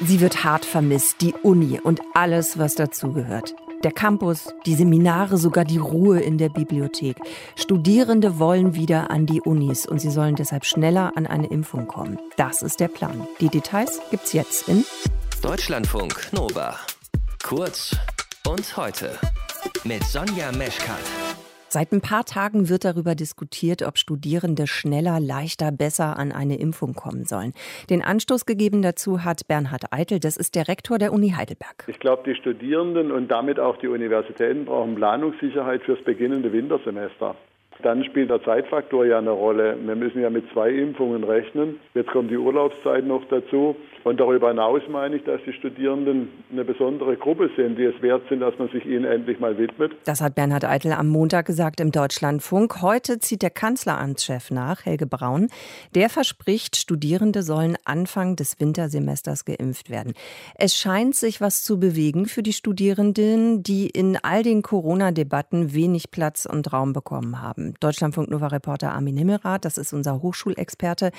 Sie wird hart vermisst, die Uni und alles, was dazugehört. Der Campus, die Seminare, sogar die Ruhe in der Bibliothek. Studierende wollen wieder an die Unis und sie sollen deshalb schneller an eine Impfung kommen. Das ist der Plan. Die Details gibt's jetzt in Deutschlandfunk Nova. Kurz und heute mit Sonja Meschkat. Seit ein paar Tagen wird darüber diskutiert, ob Studierende schneller, leichter, besser an eine Impfung kommen sollen. Den Anstoß gegeben dazu hat Bernhard Eitel, das ist der Rektor der Uni Heidelberg. Ich glaube, die Studierenden und damit auch die Universitäten brauchen Planungssicherheit fürs beginnende Wintersemester. Dann spielt der Zeitfaktor ja eine Rolle. Wir müssen ja mit zwei Impfungen rechnen. Jetzt kommt die Urlaubszeit noch dazu. Und darüber hinaus meine ich, dass die Studierenden eine besondere Gruppe sind, die es wert sind, dass man sich ihnen endlich mal widmet. Das hat Bernhard Eitel am Montag gesagt im Deutschlandfunk. Heute zieht der Kanzleramtschef nach, Helge Braun. Der verspricht, Studierende sollen Anfang des Wintersemesters geimpft werden. Es scheint sich was zu bewegen für die Studierenden, die in all den Corona-Debatten wenig Platz und Raum bekommen haben. Deutschlandfunk Nova Reporter Armin Himmelrath, das ist unser Hochschulexperte.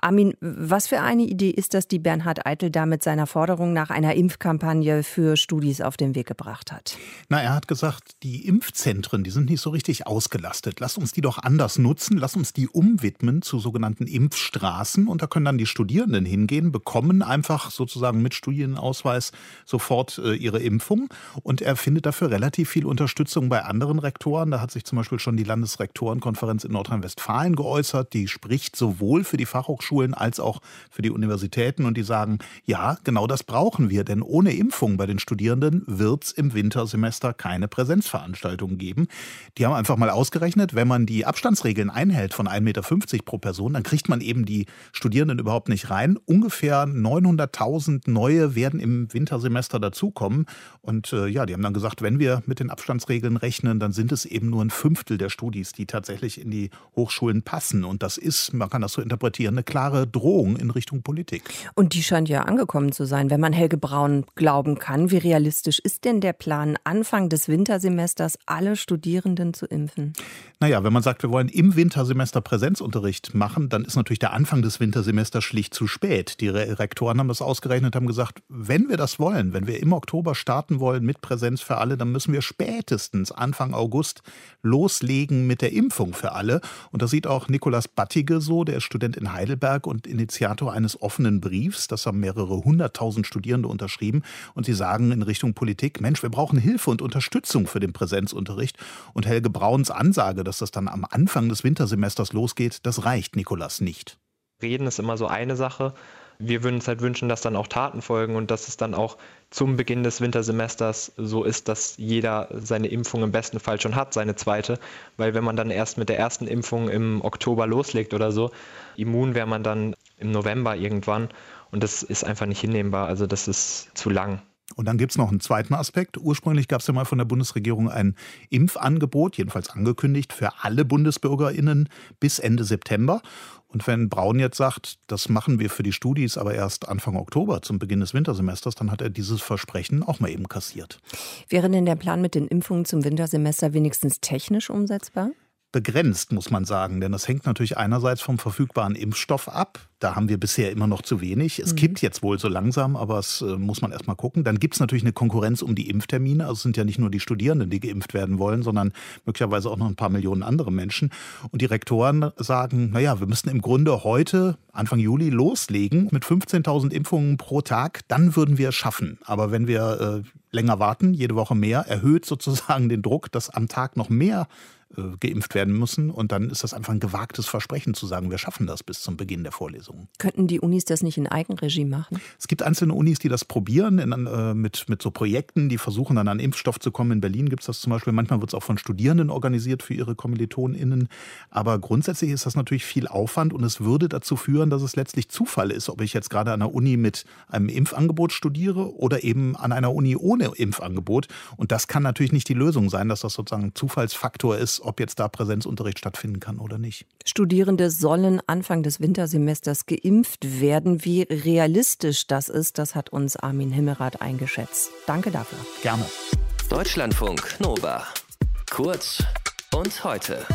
Armin, was für eine Idee ist das, die Bernhard Eitel damit seiner Forderung nach einer Impfkampagne für Studis auf den Weg gebracht hat? Na, er hat gesagt, die Impfzentren, die sind nicht so richtig ausgelastet. Lass uns die doch anders nutzen. Lass uns die umwidmen zu sogenannten Impfstraßen. Und da können dann die Studierenden hingehen, bekommen einfach sozusagen mit Studienausweis sofort äh, ihre Impfung. Und er findet dafür relativ viel Unterstützung bei anderen Rektoren. Da hat sich zum Beispiel schon die Landesrektorenkonferenz in Nordrhein-Westfalen geäußert. Die spricht sowohl für die Fachhochschulen als auch für die Universitäten und die sagen, ja, genau das brauchen wir, denn ohne Impfung bei den Studierenden wird es im Wintersemester keine Präsenzveranstaltungen geben. Die haben einfach mal ausgerechnet, wenn man die Abstandsregeln einhält von 1,50 Meter pro Person, dann kriegt man eben die Studierenden überhaupt nicht rein. Ungefähr 900.000 neue werden im Wintersemester dazukommen. Und äh, ja, die haben dann gesagt, wenn wir mit den Abstandsregeln rechnen, dann sind es eben nur ein Fünftel der Studis, die tatsächlich in die Hochschulen passen. Und das ist, man kann das so interpretieren, eine klare Drohung in Richtung Politik. Und die scheint ja angekommen zu sein, wenn man Helge Braun glauben kann. Wie realistisch ist denn der Plan, Anfang des Wintersemesters alle Studierenden zu impfen? Naja, wenn man sagt, wir wollen im Wintersemester Präsenzunterricht machen, dann ist natürlich der Anfang des Wintersemesters schlicht zu spät. Die Rektoren haben das ausgerechnet, haben gesagt, wenn wir das wollen, wenn wir im Oktober starten wollen mit Präsenz für alle, dann müssen wir spätestens Anfang August loslegen mit der Impfung für alle. Und das sieht auch Nikolas Battige so, der ist Student in Heidelberg und Initiator eines offenen Briefs. Das haben mehrere hunderttausend Studierende unterschrieben. Und sie sagen in Richtung Politik, Mensch, wir brauchen Hilfe und Unterstützung für den Präsenzunterricht. Und Helge Brauns Ansage, dass das dann am Anfang des Wintersemesters losgeht, das reicht Nikolas nicht. Reden ist immer so eine Sache. Wir würden uns halt wünschen, dass dann auch Taten folgen und dass es dann auch zum Beginn des Wintersemesters so ist, dass jeder seine Impfung im besten Fall schon hat, seine zweite. Weil wenn man dann erst mit der ersten Impfung im Oktober loslegt oder so, immun wäre man dann im November irgendwann. Und das ist einfach nicht hinnehmbar. Also das ist zu lang. Und dann gibt es noch einen zweiten Aspekt. Ursprünglich gab es ja mal von der Bundesregierung ein Impfangebot, jedenfalls angekündigt, für alle BundesbürgerInnen bis Ende September. Und wenn Braun jetzt sagt, das machen wir für die Studis aber erst Anfang Oktober zum Beginn des Wintersemesters, dann hat er dieses Versprechen auch mal eben kassiert. Wäre denn der Plan mit den Impfungen zum Wintersemester wenigstens technisch umsetzbar? Begrenzt, muss man sagen. Denn das hängt natürlich einerseits vom verfügbaren Impfstoff ab. Da haben wir bisher immer noch zu wenig. Es mhm. kippt jetzt wohl so langsam, aber es äh, muss man erst mal gucken. Dann gibt es natürlich eine Konkurrenz um die Impftermine. Also es sind ja nicht nur die Studierenden, die geimpft werden wollen, sondern möglicherweise auch noch ein paar Millionen andere Menschen. Und die Rektoren sagen, naja, wir müssten im Grunde heute, Anfang Juli, loslegen mit 15.000 Impfungen pro Tag. Dann würden wir es schaffen. Aber wenn wir äh, länger warten, jede Woche mehr, erhöht sozusagen den Druck, dass am Tag noch mehr äh, geimpft werden müssen. Und dann ist das einfach ein gewagtes Versprechen zu sagen, wir schaffen das bis zum Beginn der Vorlesungen. Könnten die Unis das nicht in Eigenregie machen? Es gibt einzelne Unis, die das probieren in, äh, mit, mit so Projekten, die versuchen dann an Impfstoff zu kommen. In Berlin gibt es das zum Beispiel. Manchmal wird es auch von Studierenden organisiert für ihre KommilitonInnen. Aber grundsätzlich ist das natürlich viel Aufwand und es würde dazu führen, dass es letztlich Zufall ist, ob ich jetzt gerade an einer Uni mit einem Impfangebot studiere oder eben an einer Uni ohne Impfangebot. Und das kann natürlich nicht die Lösung sein, dass das sozusagen ein Zufallsfaktor ist, ob jetzt da Präsenzunterricht stattfinden kann oder nicht. Studierende sollen Anfang des Wintersemesters geimpft werden. Wie realistisch das ist, das hat uns Armin Himmerath eingeschätzt. Danke dafür. Gerne. Deutschlandfunk Nova. Kurz und heute.